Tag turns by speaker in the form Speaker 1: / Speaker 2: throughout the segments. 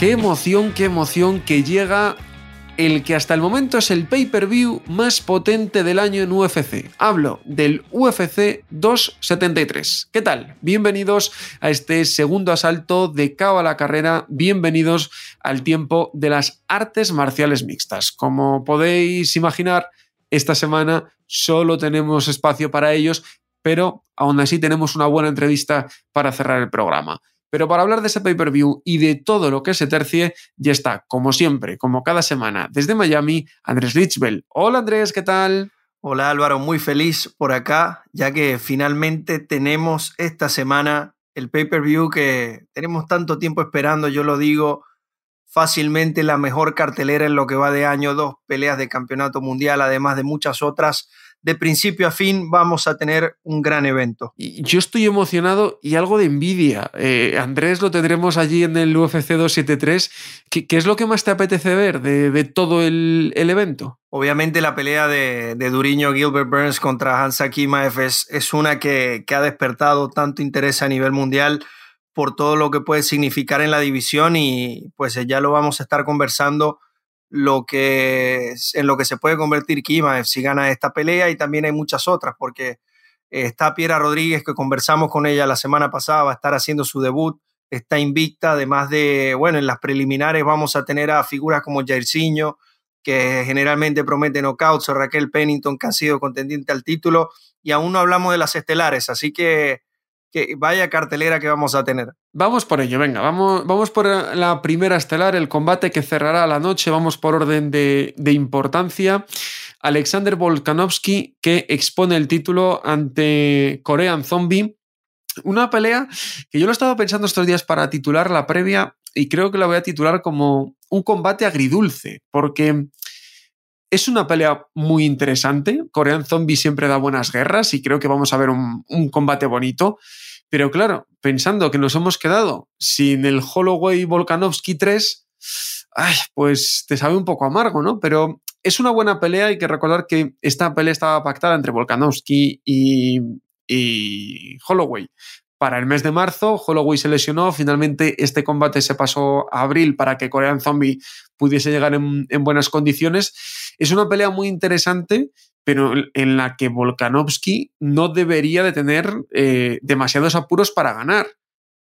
Speaker 1: Qué emoción, qué emoción que llega el que hasta el momento es el pay-per-view más potente del año en UFC. Hablo del UFC 273. ¿Qué tal? Bienvenidos a este segundo asalto de Cabo a la carrera. Bienvenidos al tiempo de las artes marciales mixtas. Como podéis imaginar, esta semana solo tenemos espacio para ellos, pero aún así tenemos una buena entrevista para cerrar el programa. Pero para hablar de ese pay-per-view y de todo lo que se tercie, ya está, como siempre, como cada semana, desde Miami, Andrés Lichbel. Hola Andrés, ¿qué tal?
Speaker 2: Hola Álvaro, muy feliz por acá, ya que finalmente tenemos esta semana el pay-per-view que tenemos tanto tiempo esperando, yo lo digo, fácilmente la mejor cartelera en lo que va de año, dos peleas de campeonato mundial, además de muchas otras de principio a fin vamos a tener un gran evento.
Speaker 1: Yo estoy emocionado y algo de envidia. Eh, Andrés lo tendremos allí en el UFC 273. ¿Qué, qué es lo que más te apetece ver de, todo el, evento?
Speaker 2: Obviamente la pelea de, de Duriño Gilbert Burns contra Hans Akimaev es, es una que, que ha despertado tanto interés a nivel mundial por todo lo que puede significar en la división y pues ya lo vamos a estar conversando lo que, en lo que se puede convertir Kima si gana esta pelea y también hay muchas otras porque está Piera Rodríguez que conversamos con ella la semana pasada, va a estar haciendo su debut, está invicta, además de, bueno, en las preliminares vamos a tener a figuras como Jairzinho, que generalmente promete knockouts, o Raquel Pennington, que han sido contendiente al título, y aún no hablamos de las estelares, así que que vaya cartelera que vamos a tener.
Speaker 1: Vamos por ello, venga, vamos, vamos por la primera estelar, el combate que cerrará la noche, vamos por orden de, importancia. Alexander Volkanovski que expone el título ante Korean Zombie. Una pelea que yo lo he estado pensando estos días para titular la previa y creo que la voy a titular como un combate agridulce, porque es una pelea muy interesante. Korean Zombie siempre da buenas guerras y creo que vamos a ver un, combate bonito. Pero claro, pensando que nos hemos quedado sin el Holloway Volkanovski 3, pues te sabe un poco amargo, ¿no? Pero es una buena pelea. Hay que recordar que esta pelea estaba pactada entre Volkanovski y, y Holloway para el mes de marzo. Holloway se lesionó. Finalmente, este combate se pasó a abril para que Korean Zombie pudiese llegar en, buenas condiciones. Es una pelea muy interesante, pero en la que Volkanovski no debería de tener eh, demasiados apuros para ganar.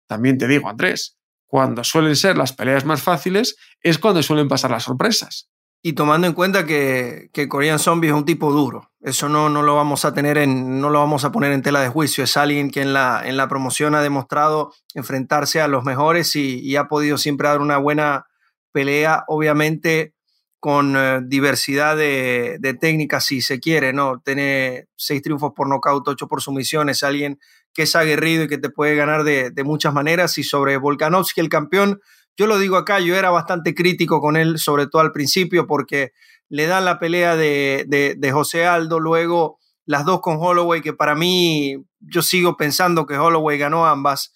Speaker 1: También te digo, Andrés, cuando suelen ser las peleas más fáciles es cuando suelen pasar las sorpresas.
Speaker 2: Y tomando en cuenta que, que Korean Zombie es un tipo duro, eso no, no, lo vamos a tener en, no lo vamos a poner en tela de juicio. Es alguien que en la, en la promoción ha demostrado enfrentarse a los mejores y, ha podido siempre dar una buena pelea, obviamente con eh, diversidad de, técnicas, si se quiere, ¿no? Tiene seis triunfos por nocaut, ocho por sumisión, es alguien que es aguerrido y que te puede ganar de, de muchas maneras. Y sobre Volkanovski, el campeón, yo lo digo acá, yo era bastante crítico con él, sobre todo al principio, porque le dan la pelea de, José Aldo, luego las dos con Holloway, que para mí yo sigo pensando que Holloway ganó ambas,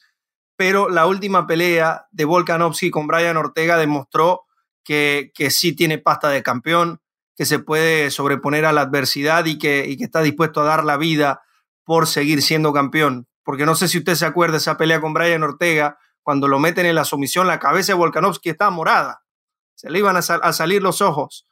Speaker 2: pero la última pelea de Volkanovski con Brian Ortega demostró que, que sí tiene pasta de campeón, que se puede sobreponer a la adversidad y que, y que está dispuesto a dar la vida por seguir siendo campeón. Porque no sé si usted se acuerda de esa pelea con Brian Ortega, cuando lo meten en la sumisión, la cabeza de Volkanovski está morada. Se le iban a, salir los ojos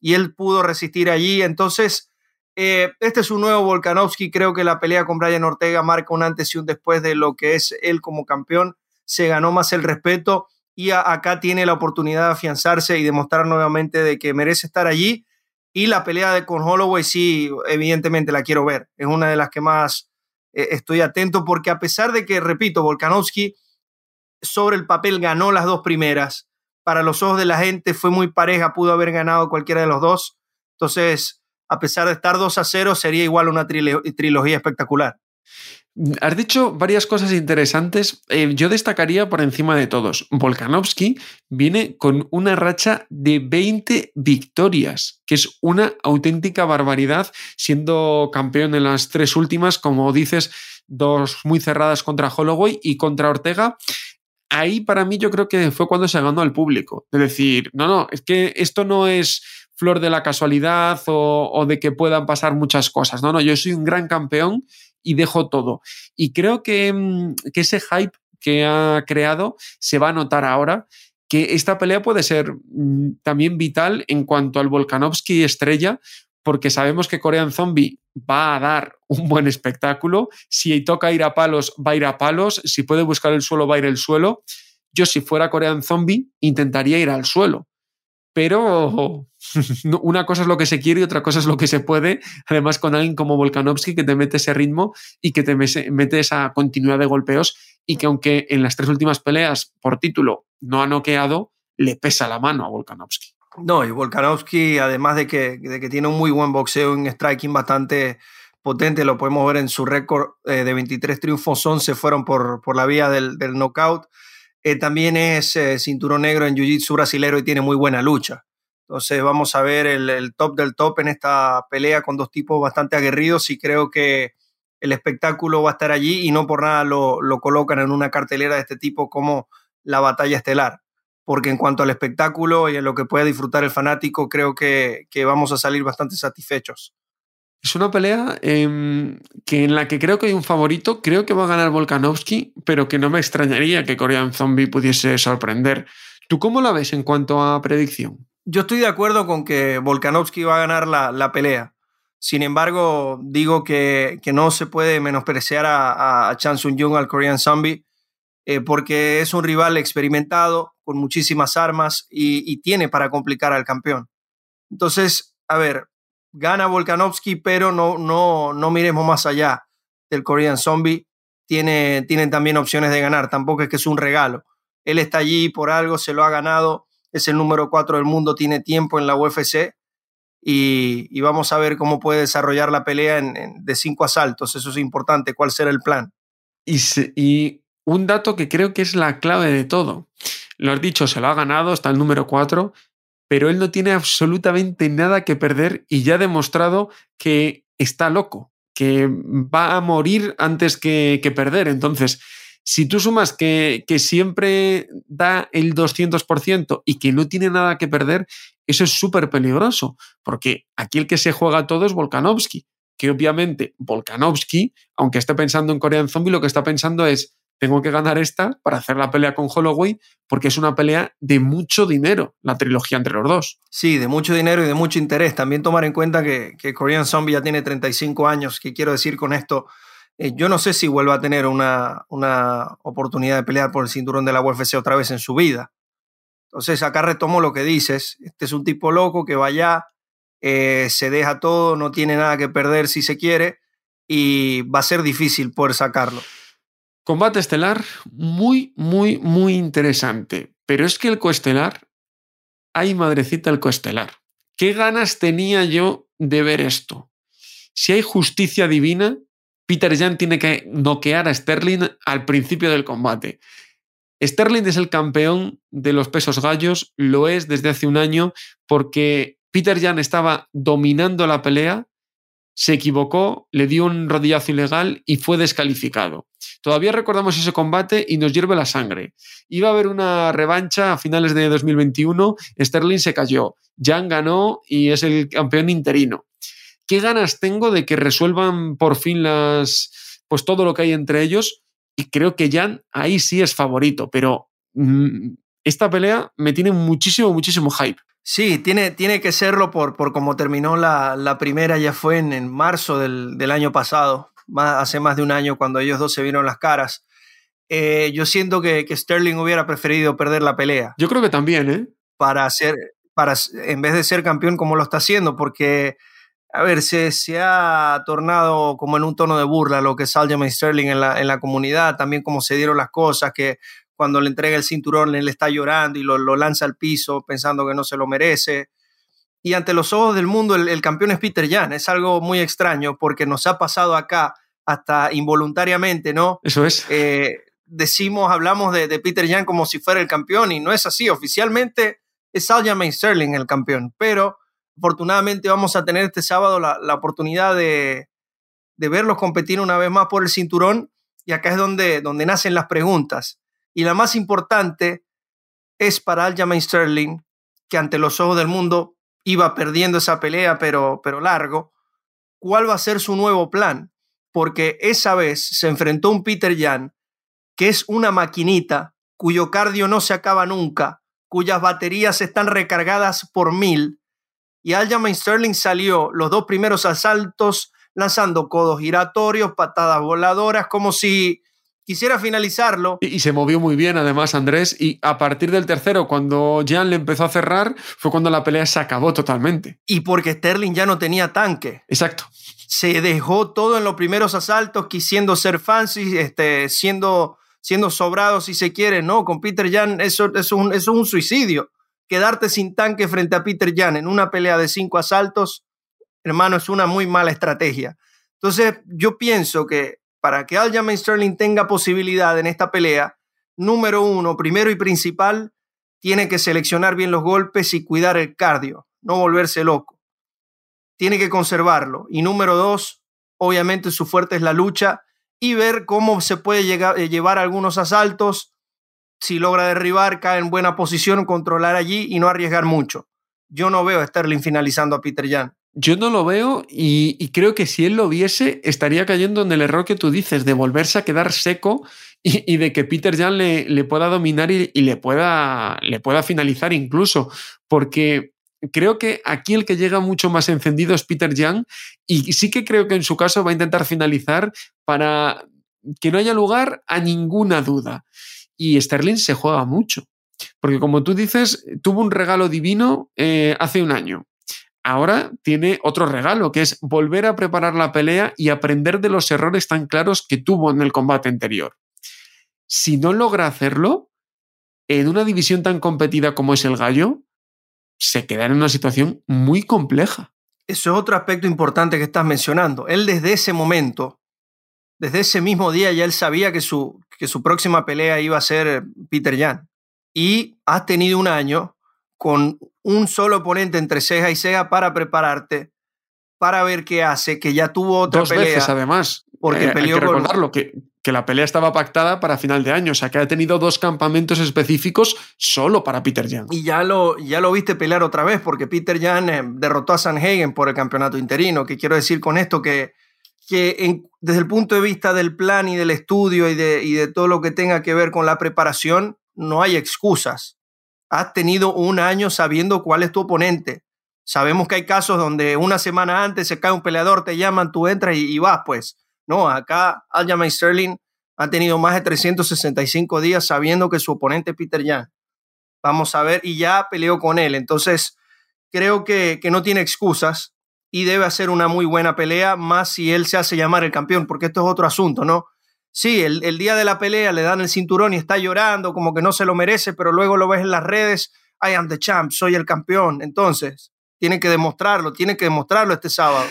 Speaker 2: y él pudo resistir allí. Entonces, eh, este es un nuevo Volkanovski. Creo que la pelea con Brian Ortega marca un antes y un después de lo que es él como campeón. Se ganó más el respeto y acá tiene la oportunidad de afianzarse y demostrar nuevamente de que merece estar allí. Y la pelea de con Holloway sí, evidentemente la quiero ver. Es una de las que más eh, estoy atento porque a pesar de que, repito, Volkanovski sobre el papel ganó las dos primeras. Para los ojos de la gente fue muy pareja, pudo haber ganado cualquiera de los dos. Entonces, a pesar de estar 2 a 0, sería igual una trilogía espectacular.
Speaker 1: Has dicho varias cosas interesantes. Eh, yo destacaría por encima de todos. Volkanovski viene con una racha de 20 victorias, que es una auténtica barbaridad, siendo campeón en las tres últimas, como dices, dos muy cerradas contra Holloway y contra Ortega. Ahí para mí yo creo que fue cuando se ganó al público. Es decir, no, no, es que esto no es flor de la casualidad o, o de que puedan pasar muchas cosas. No, no, yo soy un gran campeón y dejo todo. Y creo que, mm, que ese hype que ha creado se va a notar ahora que esta pelea puede ser mm, también vital en cuanto al Volkanovski estrella, porque sabemos que Korean Zombie va a dar un buen espectáculo. Si toca ir a palos, va a ir a palos. Si puede buscar el suelo, va a ir al suelo. Yo, si fuera Korean Zombie, intentaría ir al suelo pero una cosa es lo que se quiere y otra cosa es lo que se puede, además con alguien como Volkanovski que te mete ese ritmo y que te mete esa continuidad de golpeos y que aunque en las tres últimas peleas por título no ha noqueado, le pesa la mano a Volkanovski.
Speaker 2: No, y Volkanovski, además de que, de que tiene un muy buen boxeo, un striking bastante potente, lo podemos ver en su récord eh, de 23 triunfos, 11 fueron por, por la vía del, del knockout. Eh, también es eh, cinturón negro en Jiu-Jitsu brasilero y tiene muy buena lucha. Entonces vamos a ver el, top del top en esta pelea con dos tipos bastante aguerridos y creo que el espectáculo va a estar allí y no por nada lo, lo colocan en una cartelera de este tipo como la batalla estelar. Porque en cuanto al espectáculo y en lo que pueda disfrutar el fanático, creo que, que vamos a salir bastante satisfechos.
Speaker 1: Es una pelea em, que en la que creo que hay un favorito, creo que va a ganar Volkanovski, pero que no me extrañaría que Korean Zombie pudiese sorprender. ¿Tú cómo la ves en cuanto a predicción?
Speaker 2: Yo estoy de acuerdo con que Volkanovski va a ganar la, pelea. Sin embargo, digo que, no se puede menospreciar a, a Chan Sung Jung, al Korean Zombie, eh, porque es un rival experimentado, con muchísimas armas y, tiene para complicar al campeón. Entonces, a ver, gana Volkanovski, pero no, no, no miremos más allá del Korean Zombie. Tiene, tienen también opciones de ganar, tampoco es que es un regalo. Él está allí por algo, se lo ha ganado, es el número 4 del mundo, tiene tiempo en la UFC y, vamos a ver cómo puede desarrollar la pelea en, de cinco asaltos. Eso es importante, cuál será el plan.
Speaker 1: Y, y un dato que creo que es la clave de todo. Lo has dicho, se lo ha ganado, está el número 4, pero él no tiene absolutamente nada que perder y ya ha demostrado que está loco, que va a morir antes que, perder. Entonces, si tú sumas que, que siempre da el 200% y que no tiene nada que perder, eso es súper peligroso, porque aquí el que se juega todo es Volkanovski, que obviamente Volkanovski, aunque esté pensando en Korean Zombie, lo que está pensando es, tengo que ganar esta para hacer la pelea con Holloway, porque es una pelea de mucho dinero, la trilogía entre los dos.
Speaker 2: Sí, de mucho dinero y de mucho interés. También tomar en cuenta que, que Korean Zombie ya tiene 35 años. ¿Qué quiero decir con esto? Eh, yo no sé si vuelva a tener una, una oportunidad de pelear por el cinturón de la UFC otra vez en su vida. Entonces, acá retomo lo que dices. Este es un tipo loco que vaya, eh, se deja todo, no tiene nada que perder si se quiere y va a ser difícil poder sacarlo.
Speaker 1: Combate estelar muy, muy, muy interesante. Pero es que el coestelar, ay madrecita el coestelar. ¿Qué ganas tenía yo de ver esto? Si hay justicia divina, Peter Jan tiene que noquear a Sterling al principio del combate. Sterling es el campeón de los pesos gallos, lo es desde hace un año porque Peter Jan estaba dominando la pelea, se equivocó, le dio un rodillazo ilegal y fue descalificado. Todavía recordamos ese combate y nos hierve la sangre. Iba a haber una revancha a finales de 2021, Sterling se cayó, Jan ganó y es el campeón interino. ¿Qué ganas tengo de que resuelvan por fin las pues todo lo que hay entre ellos? Y creo que Jan ahí sí es favorito, pero mm, esta pelea me tiene muchísimo, muchísimo hype.
Speaker 2: Sí, tiene, tiene que serlo por, por cómo terminó la, primera, ya fue en, marzo del, del, año pasado hace más de un año cuando ellos dos se vieron las caras. Eh, yo siento que, Sterling hubiera preferido perder la pelea.
Speaker 1: Yo creo que también, ¿eh?
Speaker 2: Para ser, para, en vez de ser campeón como lo está haciendo, porque, a ver, se, se ha tornado como en un tono de burla lo que es Aljamain Sterling en la, en la comunidad, también como se dieron las cosas, que cuando le entrega el cinturón él está llorando y lo, lo lanza al piso pensando que no se lo merece y ante los ojos del mundo el, campeón es Peter Jan. Es algo muy extraño porque nos ha pasado acá hasta involuntariamente, ¿no?
Speaker 1: Eso es.
Speaker 2: Eh, decimos, hablamos de, Peter Jan como si fuera el campeón y no es así. Oficialmente es Aljamain Sterling el campeón, pero afortunadamente vamos a tener este sábado la, oportunidad de, de, verlos competir una vez más por el cinturón y acá es donde, donde nacen las preguntas. Y la más importante es para Aljamain Sterling, que ante los ojos del mundo iba perdiendo esa pelea, pero, pero largo. ¿Cuál va a ser su nuevo plan? Porque esa vez se enfrentó un Peter Jan que es una maquinita cuyo cardio no se acaba nunca, cuyas baterías están recargadas por mil. Y Aljamain Sterling salió los dos primeros asaltos lanzando codos giratorios, patadas voladoras, como si quisiera finalizarlo.
Speaker 1: Y, se movió muy bien, además, Andrés. Y a partir del tercero, cuando Jan le empezó a cerrar, fue cuando la pelea se acabó totalmente.
Speaker 2: Y porque Sterling ya no tenía tanque.
Speaker 1: Exacto.
Speaker 2: Se dejó todo en los primeros asaltos, quisiendo ser fancy, este, siendo siendo sobrado si se quiere, no, con Peter Jan eso, es un, es un suicidio. Quedarte sin tanque frente a Peter Jan en una pelea de cinco asaltos, hermano, es una muy mala estrategia. Entonces, yo pienso que para que Aljamain Sterling tenga posibilidad en esta pelea, número uno, primero y principal, tiene que seleccionar bien los golpes y cuidar el cardio, no volverse loco. Tiene que conservarlo. Y número dos, obviamente su fuerte es la lucha y ver cómo se puede llegar, eh, llevar algunos asaltos. Si logra derribar, cae en buena posición, controlar allí y no arriesgar mucho. Yo no veo a Sterling finalizando a Peter Jan.
Speaker 1: Yo no lo veo y, creo que si él lo viese estaría cayendo en el error que tú dices de volverse a quedar seco y, de que Peter Jan le, pueda dominar y, le, pueda, le pueda finalizar incluso. Porque creo que aquí el que llega mucho más encendido es Peter Young y sí que creo que en su caso va a intentar finalizar para que no haya lugar a ninguna duda. Y Sterling se juega mucho, porque como tú dices, tuvo un regalo divino eh, hace un año. Ahora tiene otro regalo, que es volver a preparar la pelea y aprender de los errores tan claros que tuvo en el combate anterior. Si no logra hacerlo, en una división tan competida como es el gallo, se queda en una situación muy compleja.
Speaker 2: Eso es otro aspecto importante que estás mencionando. Él desde ese momento, desde ese mismo día, ya él sabía que su, que su próxima pelea iba a ser Peter Jan. Y has tenido un año con un solo oponente entre ceja y ceja para prepararte, para ver qué hace, que ya tuvo otra
Speaker 1: Dos
Speaker 2: pelea.
Speaker 1: veces, además.
Speaker 2: Porque
Speaker 1: eh,
Speaker 2: peleó
Speaker 1: hay que recordarlo, que que la pelea estaba pactada para final de año, o sea que ha tenido dos campamentos específicos solo para Peter Jan.
Speaker 2: Y ya lo, ya lo viste pelear otra vez, porque Peter Jan eh, derrotó a Sanhagen por el campeonato interino, que quiero decir con esto que, que desde el punto de vista del plan y del estudio y de, y de todo lo que tenga que ver con la preparación, no hay excusas. Has tenido un año sabiendo cuál es tu oponente. Sabemos que hay casos donde una semana antes se cae un peleador, te llaman, tú entras y, vas, pues no, acá Aljamain Sterling ha tenido más de 365 días sabiendo que su oponente Peter Jan. Vamos a ver, y ya peleó con él. Entonces, creo que, que no tiene excusas y debe hacer una muy buena pelea, más si él se hace llamar el campeón, porque esto es otro asunto, ¿no? Sí, el, el, día de la pelea le dan el cinturón y está llorando, como que no se lo merece, pero luego lo ves en las redes, I am the champ, soy el campeón. Entonces, tiene que demostrarlo, tiene que demostrarlo este sábado.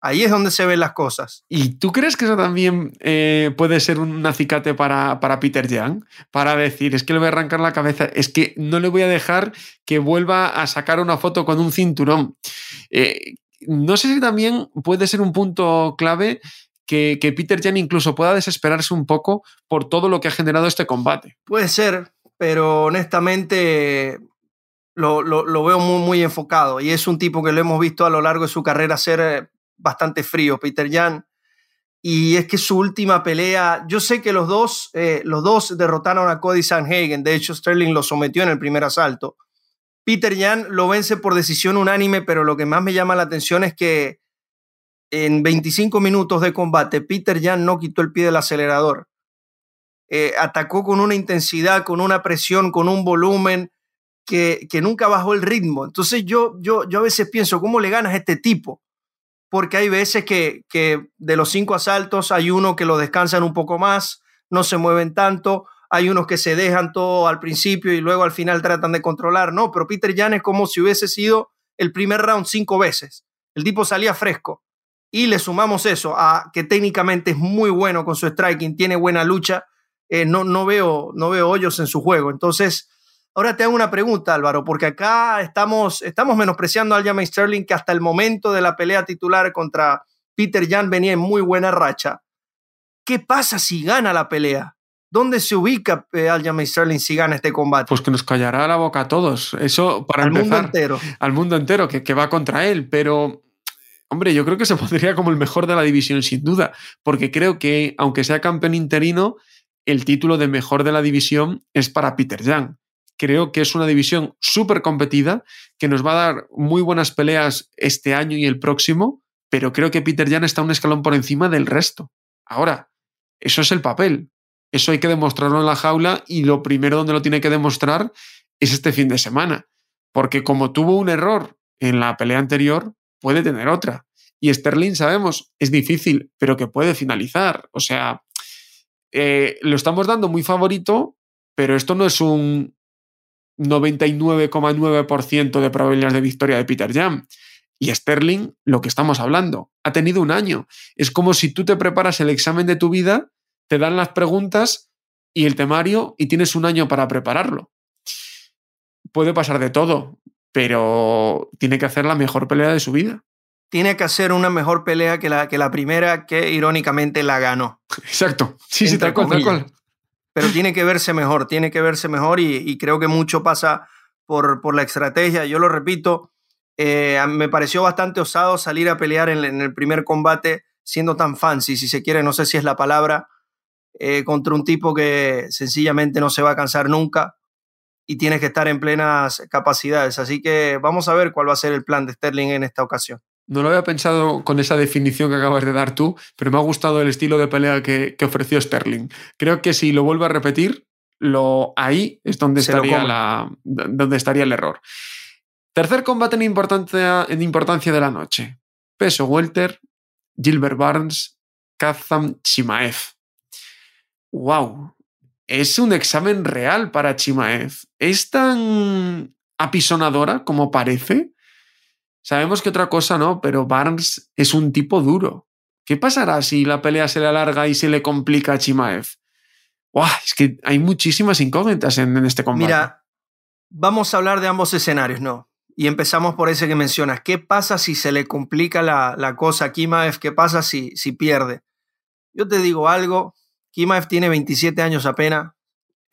Speaker 2: Ahí es donde se ven las cosas.
Speaker 1: ¿Y tú crees que eso también eh, puede ser un acicate para, para Peter Young? Para decir, es que le voy a arrancar la cabeza, es que no le voy a dejar que vuelva a sacar una foto con un cinturón. Eh, no sé si también puede ser un punto clave que, Peter Young incluso pueda desesperarse un poco por todo lo que ha generado este combate.
Speaker 2: Puede ser, pero honestamente lo, lo, veo muy, muy enfocado y es un tipo que lo hemos visto a lo largo de su carrera ser eh, bastante frío, Peter Jan. Y es que su última pelea, yo sé que los dos, eh, los dos derrotaron a Cody Sanhagen, de hecho Sterling lo sometió en el primer asalto. Peter Jan lo vence por decisión unánime, pero lo que más me llama la atención es que en 25 minutos de combate, Peter Jan no quitó el pie del acelerador. Eh, atacó con una intensidad, con una presión, con un volumen que, que nunca bajó el ritmo. Entonces yo, yo, yo a veces pienso, ¿cómo le ganas a este tipo? porque hay veces que, de los cinco asaltos hay uno que lo descansan un poco más, no se mueven tanto, hay unos que se dejan todo al principio y luego al final tratan de controlar, no, pero Peter Jan es como si hubiese sido el primer round cinco veces. El tipo salía fresco y le sumamos eso a que técnicamente es muy bueno con su striking, tiene buena lucha, eh, no, no, veo, no veo hoyos en su juego. Entonces, ahora te hago una pregunta, Álvaro, porque acá estamos, estamos menospreciando a Aljamain Sterling, que hasta el momento de la pelea titular contra Peter Jan venía en muy buena racha. ¿Qué pasa si gana la pelea? ¿Dónde se ubica eh, Aljamain Sterling si gana este combate?
Speaker 1: Pues que nos callará la boca a todos. Eso para
Speaker 2: al
Speaker 1: empezar.
Speaker 2: mundo entero.
Speaker 1: Al mundo entero, que, que va contra él. Pero Hombre, yo creo que se pondría como el mejor de la división, sin duda, porque creo que, aunque sea campeón interino, el título de mejor de la división es para Peter Young. Creo que es una división súper competida, que nos va a dar muy buenas peleas este año y el próximo, pero creo que Peter Young está un escalón por encima del resto. Ahora, eso es el papel. Eso hay que demostrarlo en la jaula y lo primero donde lo tiene que demostrar es este fin de semana. Porque como tuvo un error en la pelea anterior, puede tener otra. Y Sterling, sabemos, es difícil, pero que puede finalizar. O sea, eh, lo estamos dando muy favorito, pero esto no es un 99,9% de probabilidades de victoria de Peter Jam. Y Sterling, lo que estamos hablando, ha tenido un año. Es como si tú te preparas el examen de tu vida, te dan las preguntas y el temario y tienes un año para prepararlo. Puede pasar de todo pero tiene que hacer la mejor pelea de su vida.
Speaker 2: Tiene que hacer una mejor pelea que la, que la primera, que irónicamente la ganó.
Speaker 1: Exacto. Sí, sí, tal cual, tal cual.
Speaker 2: Pero tiene que verse mejor, tiene que verse mejor y, y creo que mucho pasa por, por, la estrategia. Yo lo repito, eh, me pareció bastante osado salir a pelear en, en, el primer combate siendo tan fancy, si se quiere, no sé si es la palabra, eh, contra un tipo que sencillamente no se va a cansar nunca y tienes que estar en plenas capacidades. Así que vamos a ver cuál va a ser el plan de Sterling en esta ocasión.
Speaker 1: No lo había pensado con esa definición que acabas de dar tú, pero me ha gustado el estilo de pelea que, que ofreció Sterling. Creo que si lo vuelve a repetir, lo, ahí es donde estaría, la, donde estaría el error. Tercer combate en importancia, en importancia de la noche. Peso Welter, Gilbert Barnes, Kazam Chimaev. ¡Wow! Es un examen real para Chimaev. ¿Es tan apisonadora como parece? Sabemos que otra cosa no, pero Barnes es un tipo duro. ¿Qué pasará si la pelea se le alarga y se le complica a Chimaev? ¡Wow! Es que hay muchísimas incógnitas en, este combate.
Speaker 2: Mira, vamos a hablar de ambos escenarios, ¿no? Y empezamos por ese que mencionas. ¿Qué pasa si se le complica la, la cosa a Chimaev? ¿Qué pasa si, si pierde? Yo te digo algo, Kimaev tiene 27 años apenas.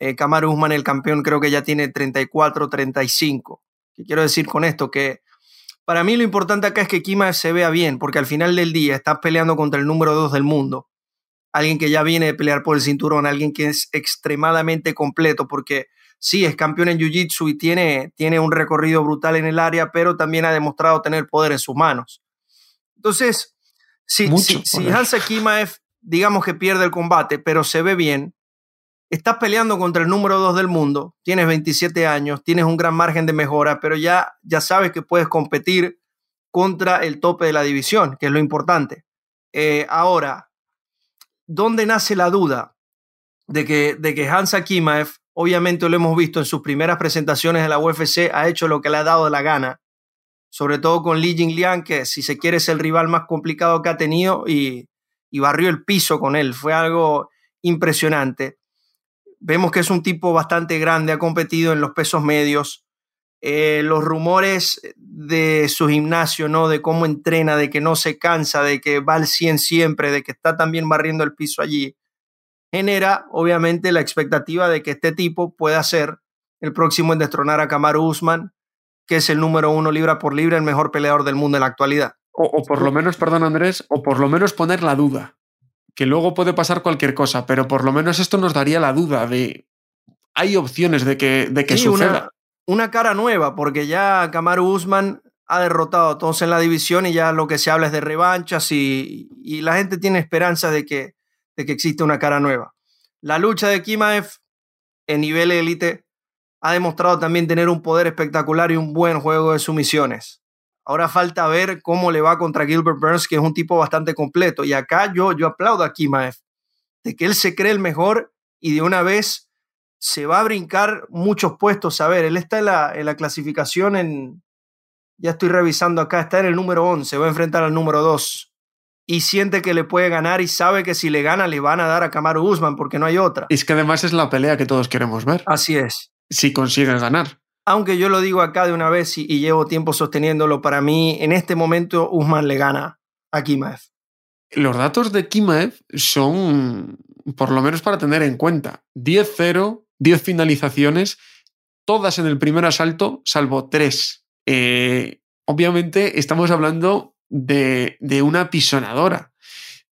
Speaker 2: Eh, Kamaru Usman, el campeón, creo que ya tiene 34, 35. ¿Qué quiero decir con esto? Que para mí lo importante acá es que Kimaev se vea bien, porque al final del día estás peleando contra el número 2 del mundo. Alguien que ya viene de pelear por el cinturón, alguien que es extremadamente completo, porque sí, es campeón en Jiu-Jitsu y tiene, tiene un recorrido brutal en el área, pero también ha demostrado tener poder en sus manos. Entonces, si, si, si Hansa Kimaev digamos que pierde el combate, pero se ve bien, estás peleando contra el número 2 del mundo, tienes 27 años, tienes un gran margen de mejora, pero ya, ya sabes que puedes competir contra el tope de la división, que es lo importante. Eh, ahora, ¿dónde nace la duda de que, de que Hansa Kimaev, obviamente lo hemos visto en sus primeras presentaciones de la UFC, ha hecho lo que le ha dado la gana, sobre todo con Li Jingliang, que si se quiere es el rival más complicado que ha tenido y, y barrió el piso con él. Fue algo impresionante. Vemos que es un tipo bastante grande, ha competido en los pesos medios. Eh, los rumores de su gimnasio, ¿no? De cómo entrena, de que no se cansa, de que va al 100 siempre, de que está también barriendo el piso allí, genera obviamente la expectativa de que este tipo pueda ser el próximo en destronar a Kamaru Usman, que es el número uno libra por libra, el mejor peleador del mundo en la actualidad.
Speaker 1: O, o, por lo menos, perdón Andrés, o por lo menos poner la duda. Que luego puede pasar cualquier cosa, pero por lo menos esto nos daría la duda de. Hay opciones de que, de que
Speaker 2: sí,
Speaker 1: suceda.
Speaker 2: Una, una, cara nueva, porque ya Kamaru Usman ha derrotado a todos en la división y ya lo que se habla es de revanchas y, y la gente tiene esperanza de que, de que existe una cara nueva. La lucha de Kimaev en nivel élite ha demostrado también tener un poder espectacular y un buen juego de sumisiones. Ahora falta ver cómo le va contra Gilbert Burns, que es un tipo bastante completo. Y acá yo, yo aplaudo a Kimaev, de que él se cree el mejor y de una vez se va a brincar muchos puestos. A ver, él está en la, en la clasificación en, ya estoy revisando acá, está en el número 11, va a enfrentar al número 2. y siente que le puede ganar y sabe que si le gana le van a dar a Kamaru Usman porque no hay otra.
Speaker 1: Es que además es la pelea que todos queremos ver.
Speaker 2: Así es.
Speaker 1: Si consigues ganar.
Speaker 2: Aunque yo lo digo acá de una vez y, llevo tiempo sosteniéndolo, para mí en este momento Usman le gana a Kimaev.
Speaker 1: Los datos de Kimaev son, por lo menos para tener en cuenta, 10-0, 10 finalizaciones, todas en el primer asalto, salvo 3. Eh, obviamente estamos hablando de, de, una pisonadora,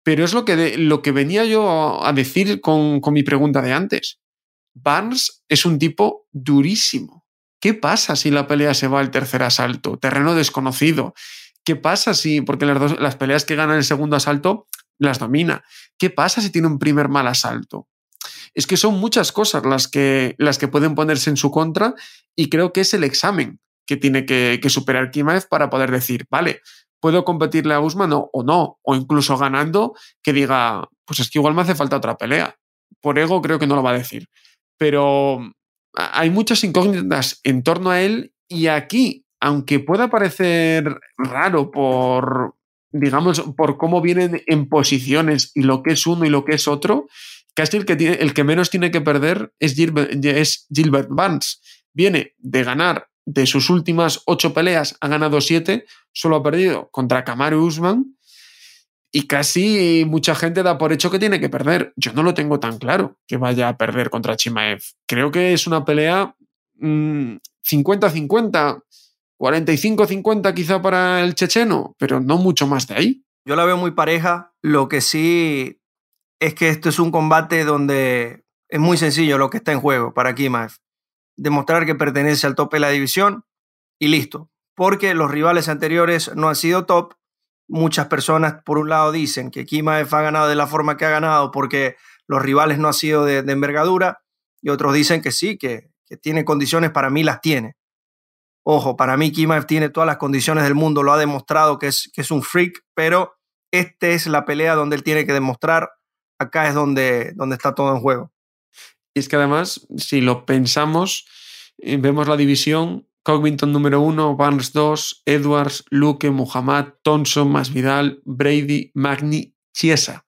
Speaker 1: pero es lo que, de, lo que venía yo a decir con, con mi pregunta de antes. Barnes es un tipo durísimo. ¿Qué pasa si la pelea se va al tercer asalto? Terreno desconocido. ¿Qué pasa si, porque las, peleas que gana en el segundo asalto las domina? ¿Qué pasa si tiene un primer mal asalto? Es que son muchas cosas las que, las que pueden ponerse en su contra y creo que es el examen que tiene que, que superar Kimaev para poder decir, vale, puedo competirle a Usman o, o no, o incluso ganando que diga, pues es que igual me hace falta otra pelea. Por ego creo que no lo va a decir. Pero hay muchas incógnitas en torno a él y aquí aunque pueda parecer raro por, digamos, por cómo vienen en posiciones y lo que es uno y lo que es otro, casi el que, tiene, el que menos tiene que perder es Gilbert, es. Viene de ganar de sus últimas ocho peleas, ha ganado siete, solo ha perdido contra Kamaru Usman y casi mucha gente da por hecho que tiene que perder. Yo no lo tengo tan claro que vaya a perder contra Chimaev. Creo que es una pelea 50-50. Mm, 45-50 quizá para el checheno, pero no mucho más de ahí.
Speaker 2: Yo la veo muy pareja. Lo que sí es que esto es un combate donde es muy sencillo lo que está en juego para Kimaev. Demostrar que pertenece al tope de la división y listo. Porque los rivales anteriores no han sido top. Muchas personas, por un lado, dicen que Kimaev ha ganado de la forma que ha ganado porque los rivales no han sido de, envergadura. Y otros dicen que sí, que, que tiene condiciones, para mí las tiene. Ojo, para mí Kimaev tiene todas las condiciones del mundo, lo ha demostrado que es, que es un freak, pero esta es la pelea donde él tiene que demostrar, acá es donde, donde está todo en juego.
Speaker 1: Y es que además, si lo pensamos, eh, vemos la división, Covington número uno, Barnes 2, Edwards, Luke, Muhammad, Thompson, Masvidal, Brady, Magni, Chiesa.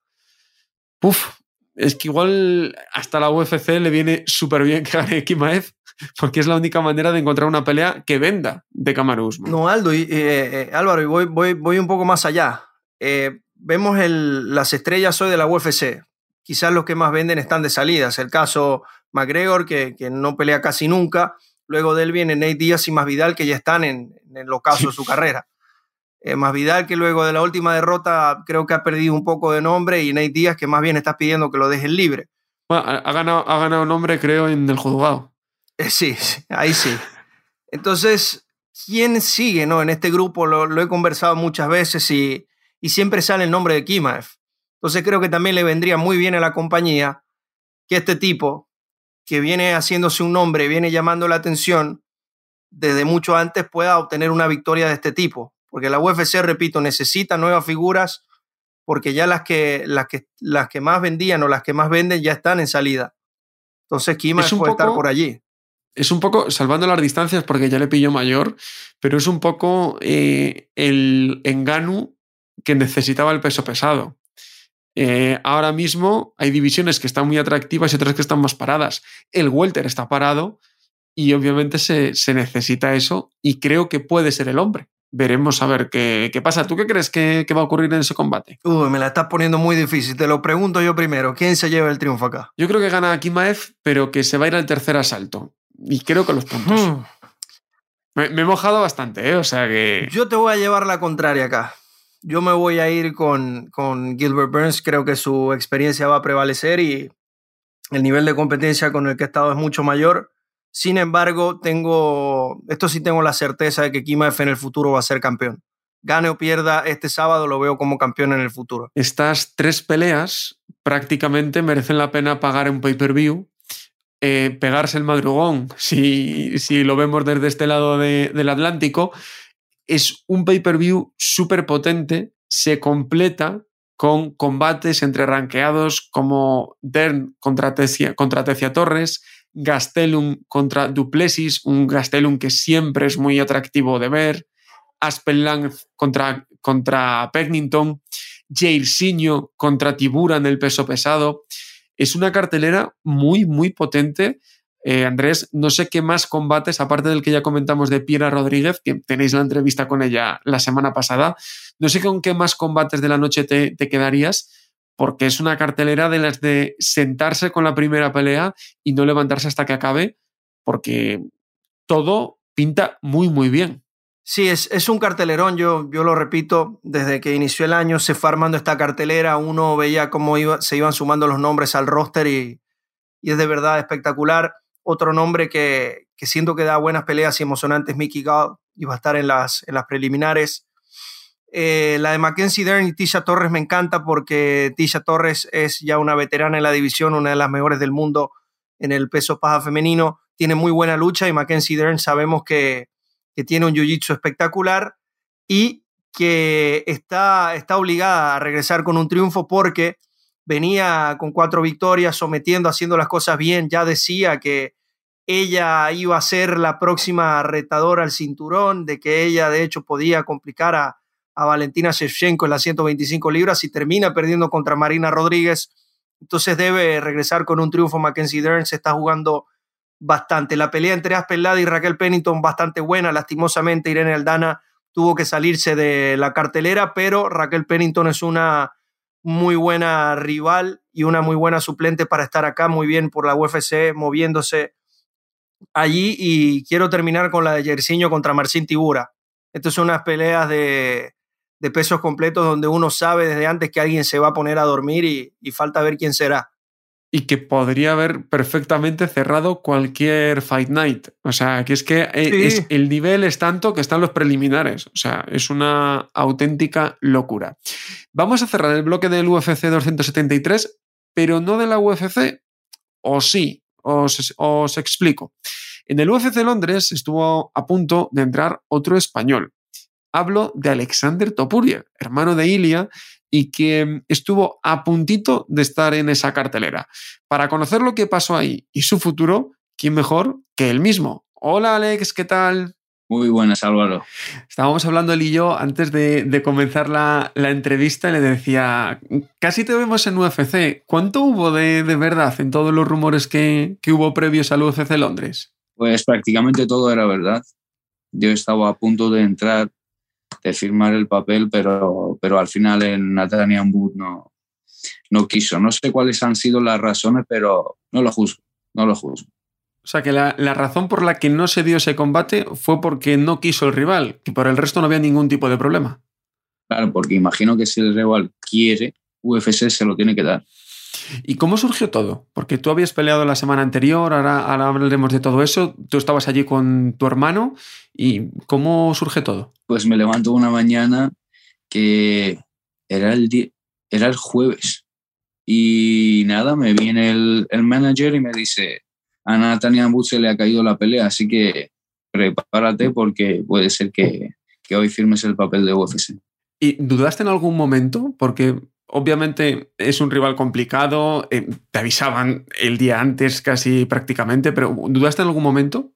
Speaker 1: Puf, es que igual hasta la UFC le viene súper bien que gane Kimaev porque es la única manera de encontrar una pelea que venda de Kamaru.
Speaker 2: No, Aldo, y, eh, Álvaro, y voy, un poco más allá. Eh, vemos las estrellas hoy de la UFC. Quizás los que más venden están de salidas. El caso McGregor, que no pelea casi nunca. Luego de él viene Nate Díaz y Masvidal, que ya están en, en el ocaso de su carrera. Eh, Masvidal, que luego de la última derrota creo que ha perdido un poco de nombre, y Nate Díaz, que más bien está pidiendo que lo dejen libre.
Speaker 1: Bueno, ha, ganado, ha ganado nombre, creo, en el juzgado.
Speaker 2: Eh, sí, ahí sí. Entonces, ¿quién sigue no? en este grupo? Lo, lo he conversado muchas veces y, y, siempre sale el nombre de Kimaev. Entonces creo que también le vendría muy bien a la compañía que este tipo, que viene haciéndose un nombre, viene llamando la atención, desde mucho antes pueda obtener una victoria de este tipo. Porque la UFC, repito, necesita nuevas figuras porque ya las que, las que, las que más vendían o las que más venden ya están en salida. Entonces Kimaev puede poco... estar por allí
Speaker 1: es un poco, salvando las distancias porque ya le pillo mayor, pero es un poco eh, el enganu que necesitaba el peso pesado. Eh, ahora mismo hay divisiones que están muy atractivas y otras que están más paradas. El welter está parado y obviamente se, se necesita eso y creo que puede ser el hombre. Veremos a ver qué, qué pasa. ¿Tú qué crees que, que, va a ocurrir en ese combate?
Speaker 2: Uy, me la estás poniendo muy difícil. Te lo pregunto yo primero. ¿Quién se lleva el triunfo acá?
Speaker 1: Yo creo que gana Kimaev, pero que se va a ir al tercer asalto y creo que los puntos. Hmm. Me, me, he mojado bastante, ¿eh? O sea que.
Speaker 2: Yo te voy a llevar la contraria acá. Yo me voy a ir con, con Gilbert Burns. Creo que su experiencia va a prevalecer y el nivel de competencia con el que he estado es mucho mayor. Sin embargo, tengo. Esto sí tengo la certeza de que Kimaev en el futuro va a ser campeón. Gane o pierda este sábado, lo veo como campeón en el futuro.
Speaker 1: Estas tres peleas prácticamente merecen la pena pagar un pay-per-view eh, pegarse el madrugón, si, si, lo vemos desde este lado de, del Atlántico, es un pay-per-view súper potente, se completa con combates entre ranqueados como Dern contra Tecia, contra Torres, Gastelum contra Duplessis, un Gastelum que siempre es muy atractivo de ver, Aspen Lang contra, contra Pennington. Jairzinho contra Tibura en el peso pesado. Es una cartelera muy, muy potente. Eh, Andrés, no sé qué más combates, aparte del que ya comentamos de Piera Rodríguez, que tenéis la entrevista con ella la semana pasada, no sé con qué más combates de la noche te, te quedarías, porque es una cartelera de las de sentarse con la primera pelea y no levantarse hasta que acabe, porque todo pinta muy, muy bien.
Speaker 2: Sí, es, es, un cartelerón, yo, yo lo repito, desde que inició el año se fue armando esta cartelera, uno veía cómo iba, se iban sumando los nombres al roster y, y es de verdad espectacular. Otro nombre que, que, siento que da buenas peleas y emocionantes, Mickey Gall, iba a estar en las, en las preliminares. Eh, la de Mackenzie Dern y Tisha Torres me encanta porque Tisha Torres es ya una veterana en la división, una de las mejores del mundo en el peso paja femenino. Tiene muy buena lucha y Mackenzie Dern sabemos que, que tiene un jiu-jitsu espectacular y que está, está obligada a regresar con un triunfo porque venía con cuatro victorias, sometiendo, haciendo las cosas bien, ya decía que ella iba a ser la próxima retadora al cinturón, de que ella de hecho podía complicar a, a Valentina Shevchenko en las 125 libras y termina perdiendo contra Marina Rodríguez. Entonces debe regresar con un triunfo. Mackenzie Dern se está jugando bastante. La pelea entre Aspelada y Raquel Pennington bastante buena. Lastimosamente Irene Aldana tuvo que salirse de la cartelera, pero Raquel Pennington es una muy buena rival y una muy buena suplente para estar acá muy bien por la UFC moviéndose allí y quiero terminar con la de Jersiño contra Marcin Tibura. Estas son unas peleas de, de, pesos completos donde uno sabe desde antes que alguien se va a poner a dormir y, y falta ver quién será
Speaker 1: y que podría haber perfectamente cerrado cualquier Fight Night. O sea, que es que eh, es, el nivel es tanto que están los preliminares. O sea, es una auténtica locura. Vamos a cerrar el bloque del UFC 273, pero no de la UFC. O sí, os, explico. En el UFC Londres estuvo a punto de entrar otro español. Hablo de Alexander Topuria, hermano de Ilia, y que estuvo a puntito de estar en esa cartelera. Para conocer lo que pasó ahí y su futuro, ¿quién mejor que él mismo? Hola Alex, ¿qué tal?
Speaker 3: Muy buenas, Álvaro.
Speaker 1: Estábamos hablando él y yo antes de, comenzar la, entrevista y le decía, casi te vemos en UFC. ¿Cuánto hubo de, verdad en todos los rumores que, que hubo previos al UFC Londres?
Speaker 3: Pues prácticamente todo era verdad. Yo estaba a punto de entrar de firmar el papel, pero, pero al final en Nathaniel Wood no, no quiso. No sé cuáles han sido las razones, pero no lo juzgo, no lo juzgo.
Speaker 1: O sea, que la, la, razón por la que no se dio ese combate fue porque no quiso el rival, que por el resto no había ningún tipo de problema.
Speaker 3: Claro, porque imagino que si el rival quiere, UFC se lo tiene que dar.
Speaker 1: ¿Y cómo surgió todo? Porque tú habías peleado la semana anterior, ahora, ahora hablaremos de todo eso. Tú estabas allí con tu hermano y ¿cómo surge todo?
Speaker 3: Pues me levanto una mañana que era el, era el jueves y nada, me viene el, el manager y me dice, a Natania se le ha caído la pelea, así que prepárate porque puede ser que, que hoy firmes el papel de UFC.
Speaker 1: ¿Y dudaste en algún momento? Porque Obviamente es un rival complicado, eh, te avisaban el día antes casi prácticamente, pero ¿dudaste en algún momento?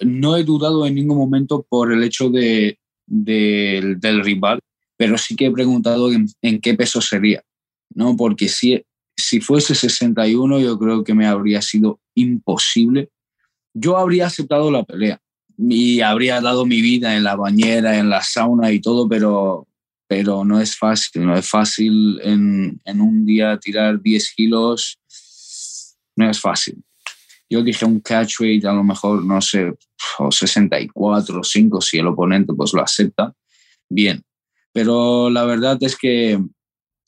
Speaker 3: No he dudado en ningún momento por el hecho de, del rival, pero sí que he preguntado en, qué peso sería, ¿no? Porque si, si fuese 61 yo creo que me habría sido imposible. Yo habría aceptado la pelea y habría dado mi vida en la bañera, en la sauna y todo, pero pero no es fácil, no es fácil en, en un día tirar 10 kilos, no es fácil. Yo dije un catch weight a lo mejor, no sé, 64 o 5 si el oponente pues lo acepta, bien. Pero la verdad es que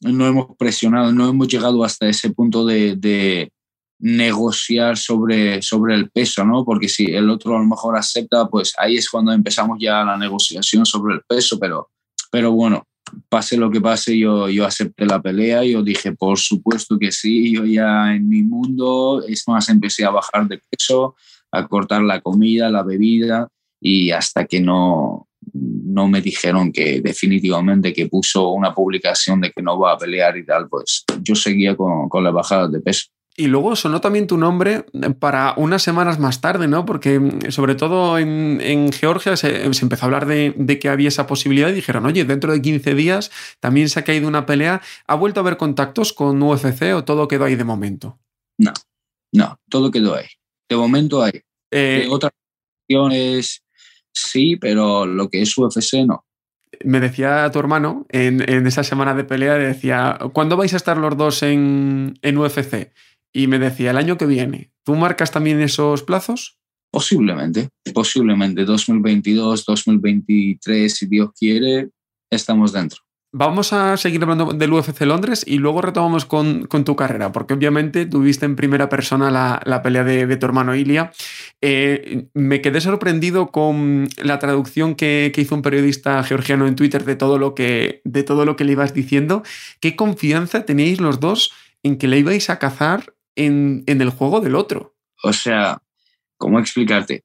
Speaker 3: no hemos presionado, no hemos llegado hasta ese punto de, de negociar sobre, sobre el peso, ¿no? Porque si el otro a lo mejor acepta, pues ahí es cuando empezamos ya la negociación sobre el peso, pero, pero bueno, pase lo que pase, yo, yo acepté la pelea, yo dije, por supuesto que sí, yo ya en mi mundo, es más, empecé a bajar de peso, a cortar la comida, la bebida, y hasta que no, no me dijeron que definitivamente que puso una publicación de que no va a pelear y tal, pues yo seguía con, con la bajada de peso.
Speaker 1: Y luego sonó también tu nombre para unas semanas más tarde, ¿no? Porque mm, sobre todo en, Georgia se, empezó a hablar de, que había esa posibilidad y dijeron, oye, dentro de 15 días también se ha caído una pelea. ¿Ha vuelto a haber contactos con UFC o todo quedó ahí de momento?
Speaker 3: No, no, todo quedó ahí. De momento hay. Eh, otras opciones sí, pero lo que es UFC no
Speaker 1: me decía tu hermano en, esa semana de pelea, decía, ¿cuándo vais a estar los dos en, en UFC? y me decía el año que viene. ¿Tú marcas también esos plazos?
Speaker 3: Posiblemente, posiblemente 2022, 2023, si Dios quiere, estamos dentro.
Speaker 1: Vamos a seguir hablando del UFC Londres y luego retomamos con, tu carrera, porque obviamente tuviste en primera persona la, pelea de, tu hermano Ilia. Eh, me quedé sorprendido con la traducción que, hizo un periodista georgiano en Twitter de todo, lo que, de todo lo que le ibas diciendo. ¿Qué confianza teníais los dos en que le ibais a cazar en, el juego del otro.
Speaker 3: O sea, ¿cómo explicarte?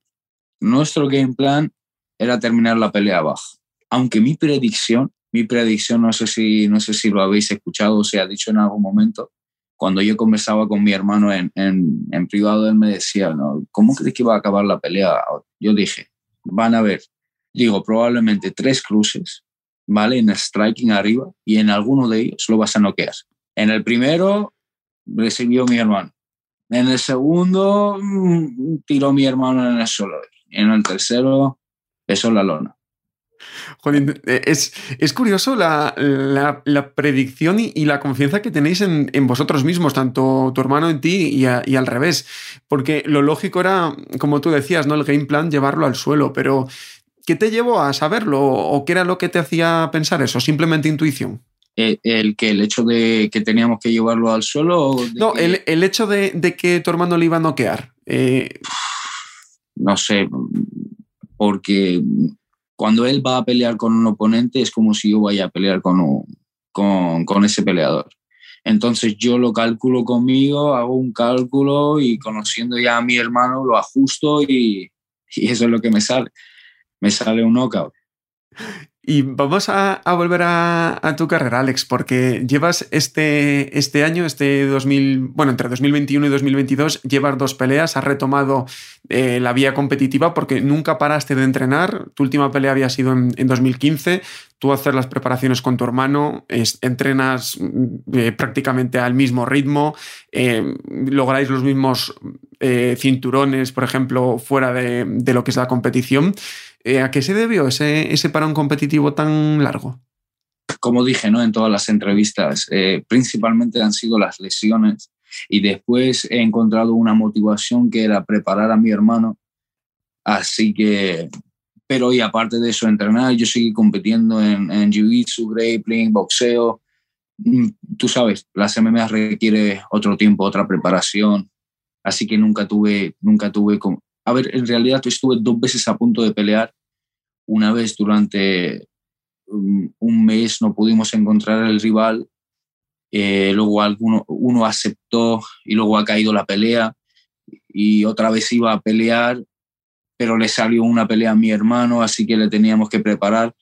Speaker 3: Nuestro game plan era terminar la pelea abajo. Aunque mi predicción, mi predicción, no sé si, no sé si lo habéis escuchado o se ha dicho en algún momento, cuando yo conversaba con mi hermano en, en, privado, él me decía, no, ¿cómo crees que va a acabar la pelea? Yo dije, van a ver, digo, probablemente tres cruces, ¿vale? En striking arriba y en alguno de ellos lo vas a noquear. En el primero recibió mi hermano. En el segundo, mm, tiró mi hermano en el suelo. En el tercero, besó la lona.
Speaker 1: Eh, es, es curioso la, la, predicción y, la confianza que tenéis en, en, vosotros mismos, tanto tu hermano en ti y, y, al revés. Porque lo lógico era, como tú decías, ¿no? El game plan llevarlo al suelo, pero ¿qué te llevó a saberlo? ¿O qué era lo que te hacía pensar eso? ¿Simplemente intuición?
Speaker 3: Eh, el, que el hecho de que teníamos que llevarlo al suelo.
Speaker 1: no, el, el, hecho de, de, que tu hermano le iba a noquear. Eh,
Speaker 3: no sé, porque cuando él va a pelear con un oponente es como si yo vaya a pelear con, con, con ese peleador. Entonces yo lo calculo conmigo, hago un cálculo y conociendo ya a mi hermano lo ajusto y, y eso es lo que me sale. Me sale un knockout.
Speaker 1: Y vamos a, volver a, tu carrera, Alex, porque llevas este, este año, este 2000, bueno, entre 2021 y 2022, llevas dos peleas, has retomado eh, la vía competitiva porque nunca paraste de entrenar. Tu última pelea había sido en, 2015. Tú haces las preparaciones con tu hermano, entrenas eh, prácticamente al mismo ritmo, eh, lográis los mismos cinturones, por ejemplo, fuera de lo que es la competición. Eh, ¿A qué se debió ese, ese parón competitivo tan largo?
Speaker 3: Como dije ¿no? en todas las entrevistas, eh, principalmente han sido las lesiones y después he encontrado una motivación que era preparar a mi hermano. Así que, pero y aparte de eso, entrenar, yo seguí compitiendo en, en jiu-jitsu, grappling, boxeo. Mm, tú sabes, las MMA requiere otro tiempo, otra preparación. Así que nunca tuve, nunca tuve a ver, en realidad estuve dos veces a punto de pelear. Una vez durante um, un mes no pudimos encontrar el rival. Eh, luego alguno, uno aceptó y luego ha caído la pelea. Y otra vez iba a pelear, pero le salió una pelea a mi hermano, así que le teníamos que preparar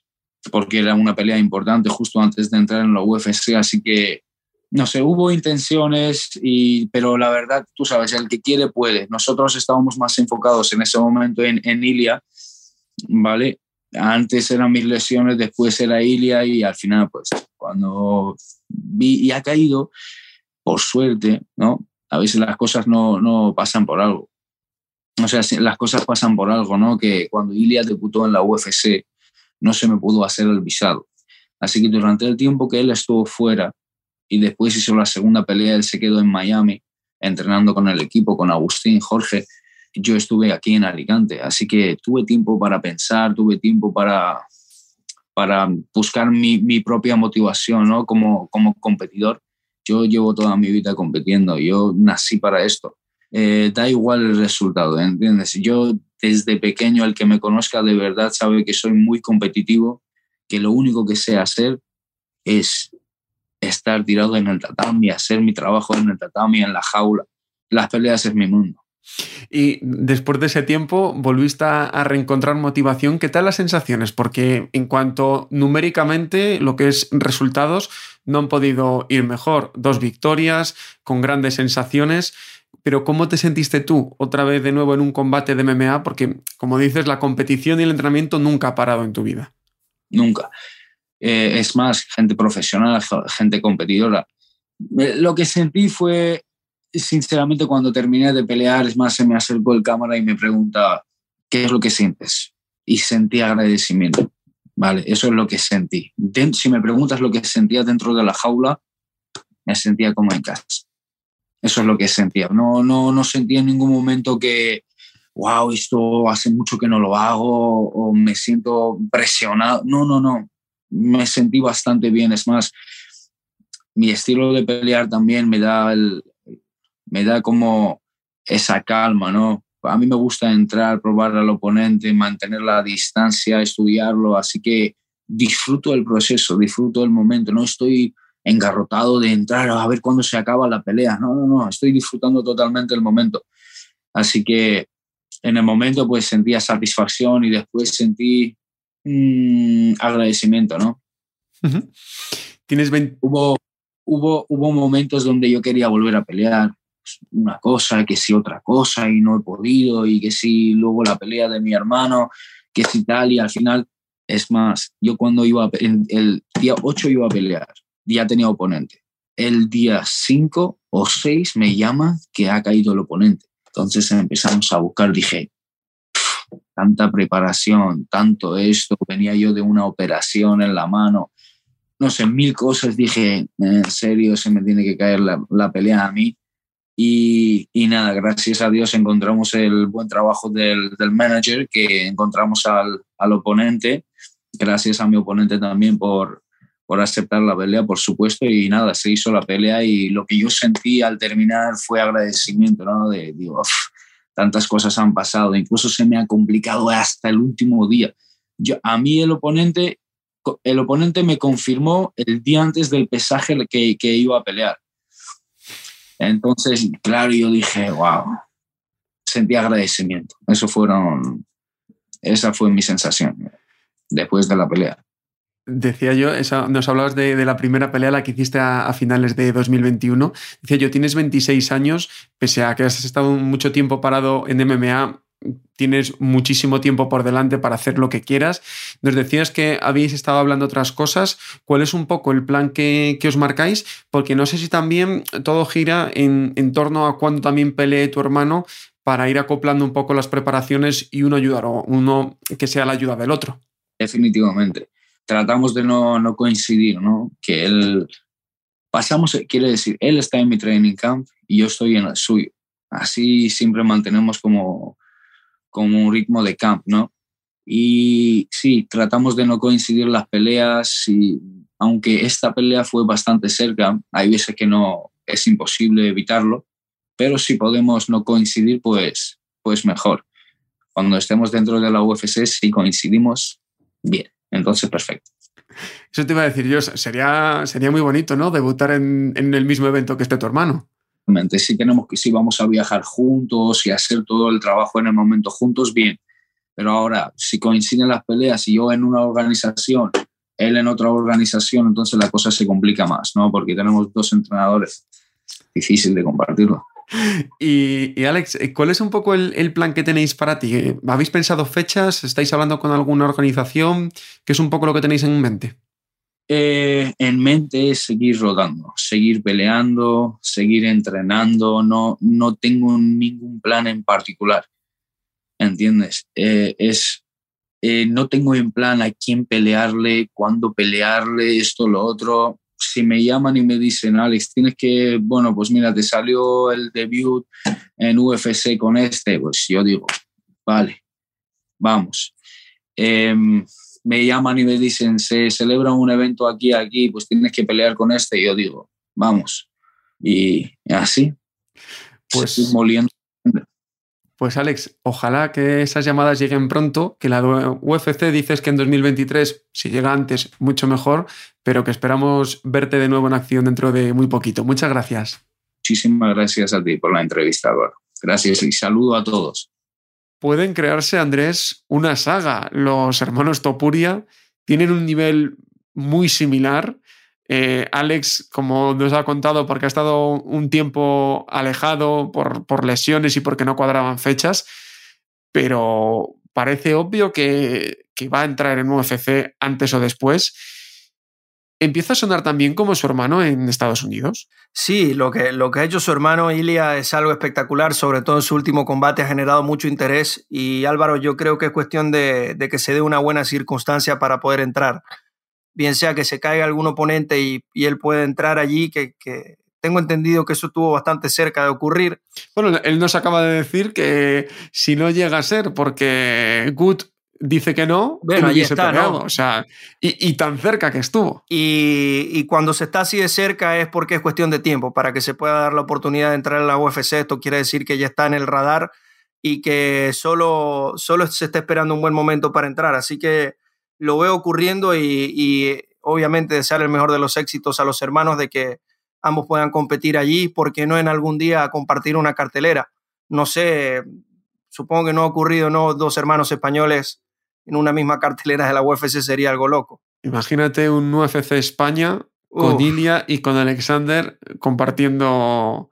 Speaker 3: porque era una pelea importante justo antes de entrar en la UFC. Así que no sé, hubo intenciones, y, pero la verdad, tú sabes, el que quiere puede. Nosotros estábamos más enfocados en ese momento en, en Ilia, ¿vale? Antes eran mis lesiones, después era Ilia y al final, pues, cuando vi y ha caído, por suerte, ¿no? A veces las cosas no, no pasan por algo. O sea, las cosas pasan por algo, ¿no? Que cuando Ilia debutó en la UFC, no se me pudo hacer el visado. Así que durante el tiempo que él estuvo fuera, y después hizo la segunda pelea, él se quedó en Miami entrenando con el equipo, con Agustín, Jorge. Yo estuve aquí en Alicante, así que tuve tiempo para pensar, tuve tiempo para, para buscar mi, mi propia motivación ¿no? como, como competidor. Yo llevo toda mi vida compitiendo, yo nací para esto. Eh, da igual el resultado, ¿entiendes? Yo desde pequeño, el que me conozca de verdad sabe que soy muy competitivo, que lo único que sé hacer es estar tirado en el tatami, hacer mi trabajo en el tatami, en la jaula. Las peleas es mi mundo.
Speaker 1: Y después de ese tiempo volviste a reencontrar motivación. ¿Qué tal las sensaciones? Porque en cuanto numéricamente, lo que es resultados, no han podido ir mejor. Dos victorias, con grandes sensaciones. Pero ¿cómo te sentiste tú otra vez de nuevo en un combate de MMA? Porque, como dices, la competición y el entrenamiento nunca ha parado en tu vida.
Speaker 3: Nunca. Eh, es más, gente profesional, gente competidora. Eh, lo que sentí fue, sinceramente, cuando terminé de pelear, es más, se me acercó el cámara y me pregunta, ¿qué es lo que sientes? Y sentí agradecimiento. Vale, eso es lo que sentí. si me preguntas lo que sentía dentro de la jaula, me sentía como en casa. Eso es lo que sentía. No, no, no sentía en ningún momento que, wow, esto hace mucho que no lo hago o me siento presionado. No, no, no. Me sentí bastante bien. Es más, mi estilo de pelear también me da, el, me da como esa calma, ¿no? A mí me gusta entrar, probar al oponente, mantener la distancia, estudiarlo, así que disfruto el proceso, disfruto el momento, no estoy engarrotado de entrar a ver cuándo se acaba la pelea, no, no, no, estoy disfrutando totalmente el momento. Así que en el momento pues sentía satisfacción y después sentí mm, agradecimiento, ¿no?
Speaker 1: Tienes
Speaker 3: hubo, hubo, hubo momentos donde yo quería volver a pelear, una cosa, que si otra cosa y no he podido y que si luego la pelea de mi hermano, que si tal y al final, es más, yo cuando iba, el día 8 iba a pelear, ya tenía oponente. El día 5 o 6 me llama que ha caído el oponente. Entonces empezamos a buscar, dije, tanta preparación, tanto esto, venía yo de una operación en la mano, no sé, mil cosas, dije, en serio, se me tiene que caer la, la pelea a mí. Y, y, nada, gracias a Dios encontramos el buen trabajo del, del manager, que encontramos al, al, oponente. Gracias a mi oponente también por, por aceptar la pelea, por supuesto. Y nada, se hizo la pelea y lo que yo sentí al terminar fue agradecimiento, ¿no? De, digo, tantas cosas han pasado, incluso se me ha complicado hasta el último día. Yo, a mí el oponente, el oponente me confirmó el día antes del pesaje que, que iba a pelear entonces, claro, yo dije, wow, sentí agradecimiento. Eso fueron, esa fue mi sensación después de la pelea.
Speaker 1: Decía yo, nos hablabas de, la primera pelea, la que hiciste a, a, finales de 2021. Decía yo, tienes 26 años, pese a que has estado mucho tiempo parado en MMA, tienes muchísimo tiempo por delante para hacer lo que quieras. Nos decías que habéis estado hablando otras cosas. ¿Cuál es un poco el plan que, os marcáis? Porque no sé si también todo gira en, torno a cuándo también pelee tu hermano para ir acoplando un poco las preparaciones y uno ayudar o uno que sea la ayuda del otro.
Speaker 3: Definitivamente. Tratamos de no, no coincidir, ¿no? Que él pasamos, quiere decir, él está en mi training camp y yo estoy en el suyo. Así siempre mantenemos como como un ritmo de camp, ¿no? Y sí, tratamos de no coincidir las peleas y aunque esta pelea fue bastante cerca, hay veces que no es imposible evitarlo, pero si podemos no coincidir, pues, pues mejor. Cuando estemos dentro de la UFC, si coincidimos, bien, entonces perfecto.
Speaker 1: Eso te iba a decir yo, sería, sería muy bonito, ¿no? Debutar en, en el mismo evento que esté tu hermano.
Speaker 3: Si tenemos que, si vamos a viajar juntos y hacer todo el trabajo en el momento juntos, bien. Pero ahora, si coinciden las peleas y yo en una organización, él en otra organización, entonces la cosa se complica más, ¿no? Porque tenemos dos entrenadores. Difícil de compartirlo.
Speaker 1: Y, Alex, ¿cuál es un poco el, el, plan que tenéis para ti? ¿Habéis pensado fechas? ¿Estáis hablando con alguna organización? ¿Qué es un poco lo que tenéis en mente?
Speaker 3: Eh, en mente es seguir rodando, seguir peleando, seguir entrenando. No, no tengo ningún plan en particular. ¿Entiendes? Eh, es, eh, no tengo en plan a quién pelearle, cuándo pelearle, esto, lo otro. Si me llaman y me dicen, Alex, tienes que, bueno, pues mira, te salió el debut en UFC con este, pues yo digo, vale, vamos. Me llaman y me dicen, se celebra un evento aquí, aquí, pues tienes que pelear con este. Y yo digo, vamos. Y así.
Speaker 1: Pues moliendo. Pues Alex, ojalá que esas llamadas lleguen pronto, que la UFC dices que en 2023, si llega antes, mucho mejor, pero que esperamos verte de nuevo en acción dentro de muy poquito. Muchas gracias.
Speaker 3: Muchísimas gracias a ti por la entrevista, Eduardo. Gracias y saludo a todos.
Speaker 1: Pueden crearse, Andrés, una saga. Los hermanos Topuria tienen un nivel muy similar. Eh, Alex, como nos ha contado, porque ha estado un tiempo alejado por, por lesiones y porque no cuadraban fechas, pero parece obvio que, que va a entrar en UFC antes o después empieza a sonar también como su hermano en Estados Unidos.
Speaker 2: Sí, lo que, lo que ha hecho su hermano Ilia es algo espectacular, sobre todo en su último combate ha generado mucho interés y Álvaro yo creo que es cuestión de, que se dé una buena circunstancia para poder entrar. Bien sea que se caiga algún oponente y, él puede entrar allí, que, que, tengo entendido que eso estuvo bastante cerca de ocurrir.
Speaker 1: Bueno, él nos acaba de decir que si no llega a ser porque Good dice que no,
Speaker 2: bueno, ahí está, ¿no?
Speaker 1: O sea, y, tan cerca que estuvo.
Speaker 2: Y, cuando se está así de cerca es porque es cuestión de tiempo. Para que se pueda dar la oportunidad de entrar en la UFC, esto quiere decir que ya está en el radar y que solo, solo se está esperando un buen momento para entrar. Así que lo veo ocurriendo y, y obviamente desear el mejor de los éxitos a los hermanos de que ambos puedan competir allí, porque no en algún día compartir una cartelera. No sé, supongo que no ha ocurrido, ¿no? Dos hermanos españoles en una misma cartelera de la UFC sería algo loco.
Speaker 1: Imagínate un UFC España con Ilia y con Alexander compartiendo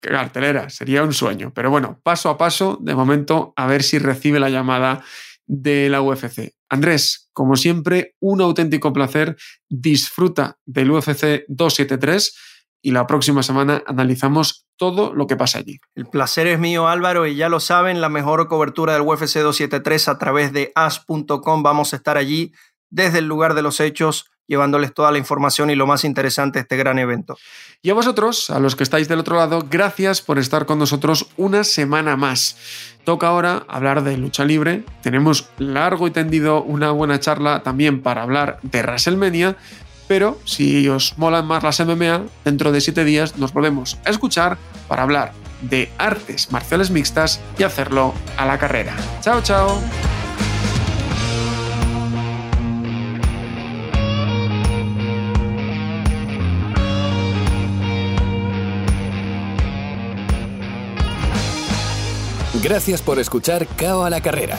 Speaker 1: cartelera. Sería un sueño. Pero bueno, paso a paso, de momento, a ver si recibe la llamada de la UFC. Andrés, como siempre, un auténtico placer. Disfruta del UFC 273 y la próxima semana analizamos todo lo que pasa allí.
Speaker 2: El placer es mío Álvaro y ya lo saben, la mejor cobertura del UFC 273 a través de as.com. Vamos a estar allí desde el lugar de los hechos llevándoles toda la información y lo más interesante de este gran evento.
Speaker 1: Y a vosotros, a los que estáis del otro lado, gracias por estar con nosotros una semana más. Toca ahora hablar de lucha libre. Tenemos largo y tendido una buena charla también para hablar de WrestleMania, pero si os molan más las MMA, dentro de siete días nos volvemos a escuchar para hablar de artes marciales mixtas y hacerlo a la carrera. Chao, chao.
Speaker 4: Gracias por escuchar Cao a la carrera